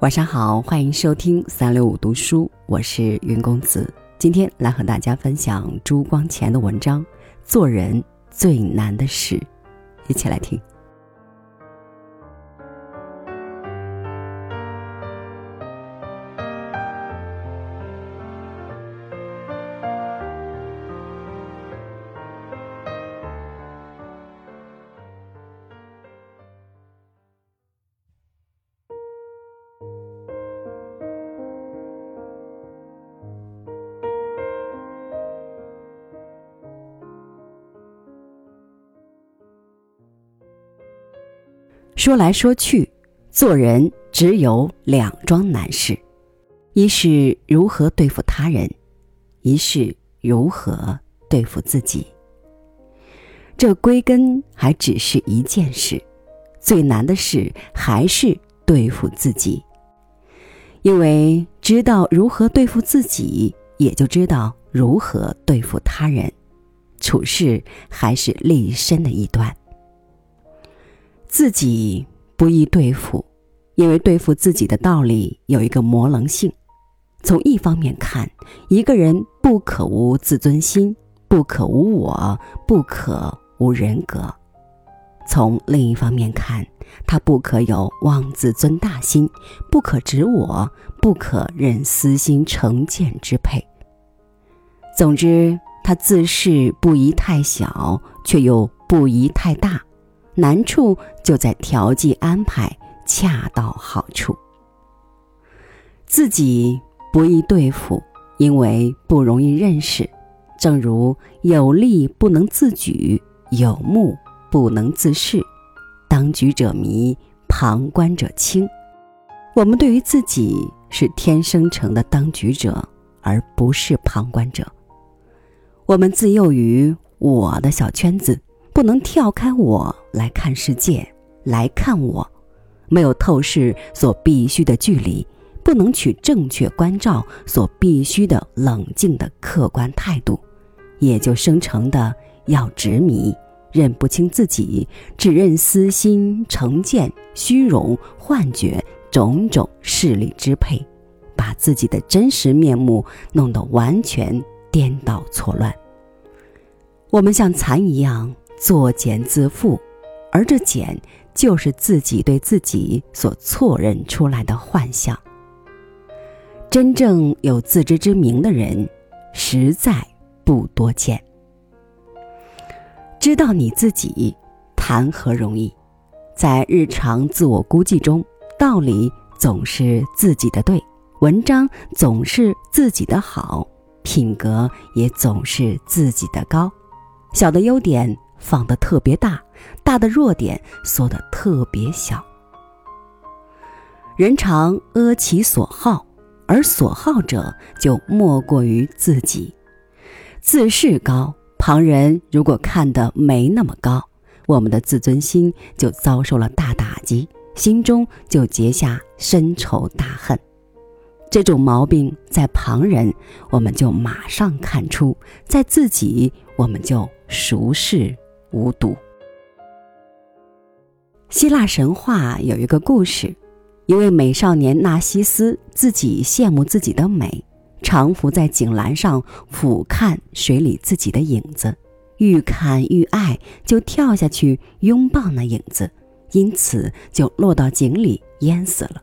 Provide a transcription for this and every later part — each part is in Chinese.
晚上好，欢迎收听三六五读书，我是云公子。今天来和大家分享朱光潜的文章《做人最难的事》，一起来听。说来说去，做人只有两桩难事：一是如何对付他人，一是如何对付自己。这归根还只是一件事，最难的事还是对付自己。因为知道如何对付自己，也就知道如何对付他人。处事还是立身的一端。自己不易对付，因为对付自己的道理有一个模棱性。从一方面看，一个人不可无自尊心，不可无我，不可无人格；从另一方面看，他不可有妄自尊大心，不可执我，不可任私心成见支配。总之，他自视不宜太小，却又不宜太大。难处就在调剂安排恰到好处。自己不易对付，因为不容易认识。正如有力不能自举，有目不能自视。当局者迷，旁观者清。我们对于自己是天生成的当局者，而不是旁观者。我们自幼于我的小圈子。不能跳开我来看世界，来看我，没有透视所必须的距离，不能取正确关照所必须的冷静的客观态度，也就生成的要执迷，认不清自己，只认私心、成见、虚荣、幻觉种种势力支配，把自己的真实面目弄得完全颠倒错乱。我们像蚕一样。作茧自缚，而这茧就是自己对自己所错认出来的幻象。真正有自知之明的人，实在不多见。知道你自己，谈何容易？在日常自我估计中，道理总是自己的对，文章总是自己的好，品格也总是自己的高，小的优点。放得特别大，大的弱点缩得特别小。人常阿其所好，而所好者就莫过于自己。自视高，旁人如果看得没那么高，我们的自尊心就遭受了大打击，心中就结下深仇大恨。这种毛病在旁人，我们就马上看出；在自己，我们就熟视。无毒。希腊神话有一个故事，一位美少年纳西斯自己羡慕自己的美，常伏在井栏上俯瞰水里自己的影子，愈看愈爱，就跳下去拥抱那影子，因此就落到井里淹死了。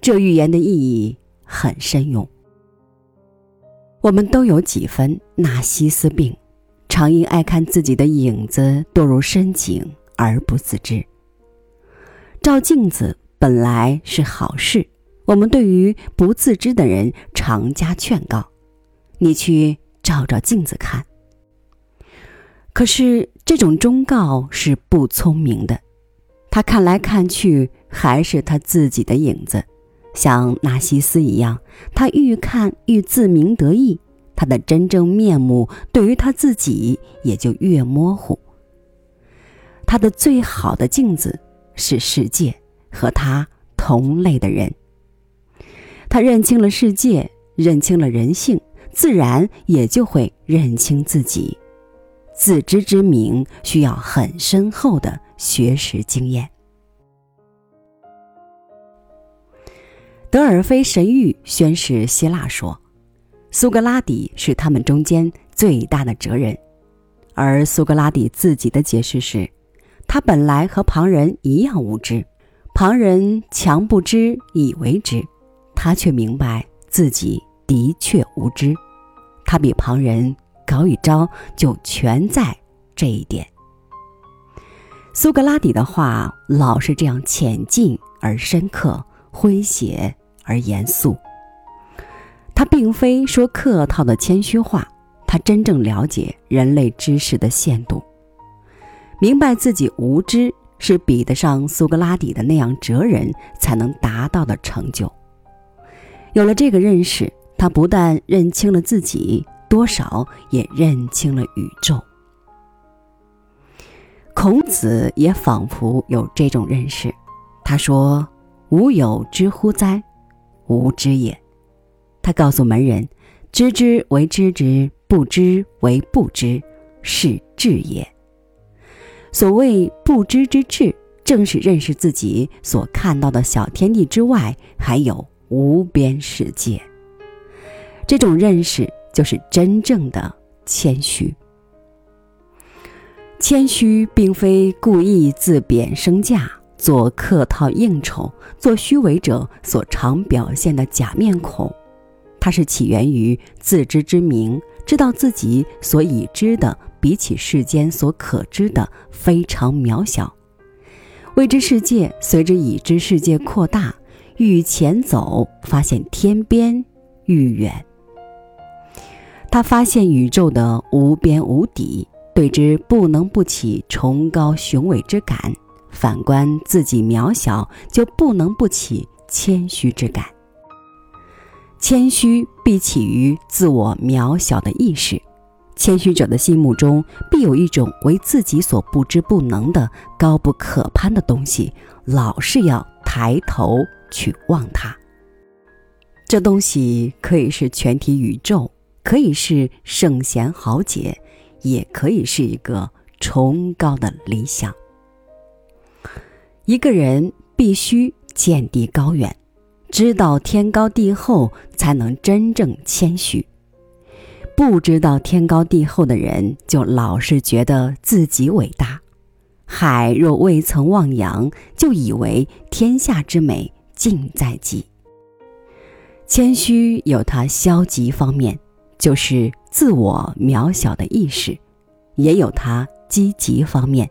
这寓言的意义很深永。我们都有几分纳西斯病。常因爱看自己的影子堕入深井而不自知。照镜子本来是好事，我们对于不自知的人常加劝告：“你去照照镜子看。”可是这种忠告是不聪明的，他看来看去还是他自己的影子，像纳西斯一样，他愈看愈自鸣得意。他的真正面目对于他自己也就越模糊。他的最好的镜子是世界和他同类的人。他认清了世界，认清了人性，自然也就会认清自己。自知之明需要很深厚的学识经验。德尔菲神谕宣示希腊说，苏格拉底是他们中间最大的哲人，而苏格拉底自己的解释是，他本来和旁人一样无知，旁人强不知以为知，他却明白自己的确无知，他比旁人高一招，就全在这一点。苏格拉底的话老是这样浅近而深刻，诙谐而严肃。他并非说客套的谦虚话，他真正了解人类知识的限度，明白自己无知是比得上苏格拉底的那样哲人才能达到的成就。有了这个认识，他不但认清了自己，多少也认清了宇宙。孔子也仿佛有这种认识，他说：“吾有知乎哉？无知也。”他告诉门人：“知之为知之，不知为不知，是智也。”所谓不知之智，正是认识自己所看到的小天地之外，还有无边世界。这种认识，就是真正的谦虚。谦虚并非故意自贬身价，做客套应酬，做虚伪者所常表现的假面孔。它是起源于自知之明，知道自己所已知的比起世间所可知的非常渺小。未知世界随着已知世界扩大，愈前走，发现天边愈远。他发现宇宙的无边无底。对之不能不起崇高雄伟之感，反观自己渺小，就不能不起谦虚之感。谦虚必起于自我渺小的意识，谦虚者的心目中必有一种为自己所不知不能的高不可攀的东西，老是要抬头去望它。这东西可以是全体宇宙，可以是圣贤豪杰。也可以是一个崇高的理想。一个人必须见地高远，知道天高地厚，才能真正谦虚。不知道天高地厚的人，就老是觉得自己伟大。海若未曾望洋，就以为天下之美尽在己。谦虚有它消极方面。就是自我渺小的意识，也有它积极方面，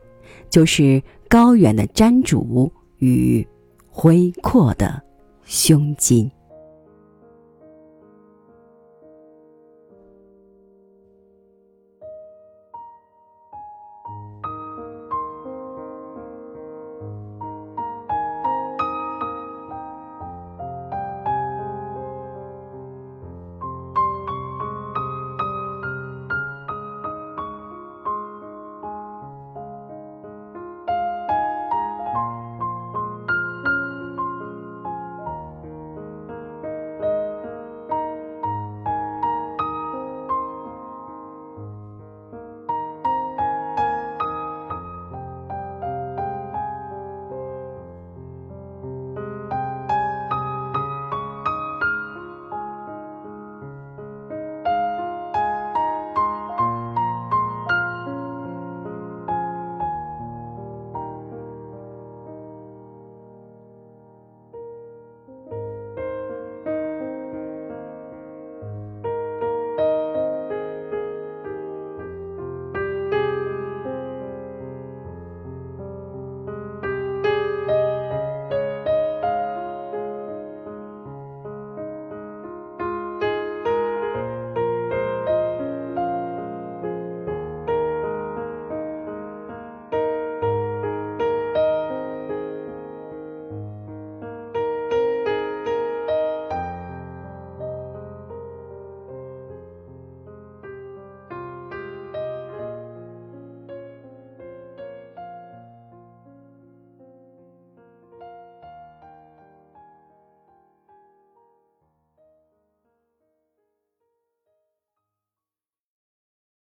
就是高远的瞻主与恢阔的胸襟。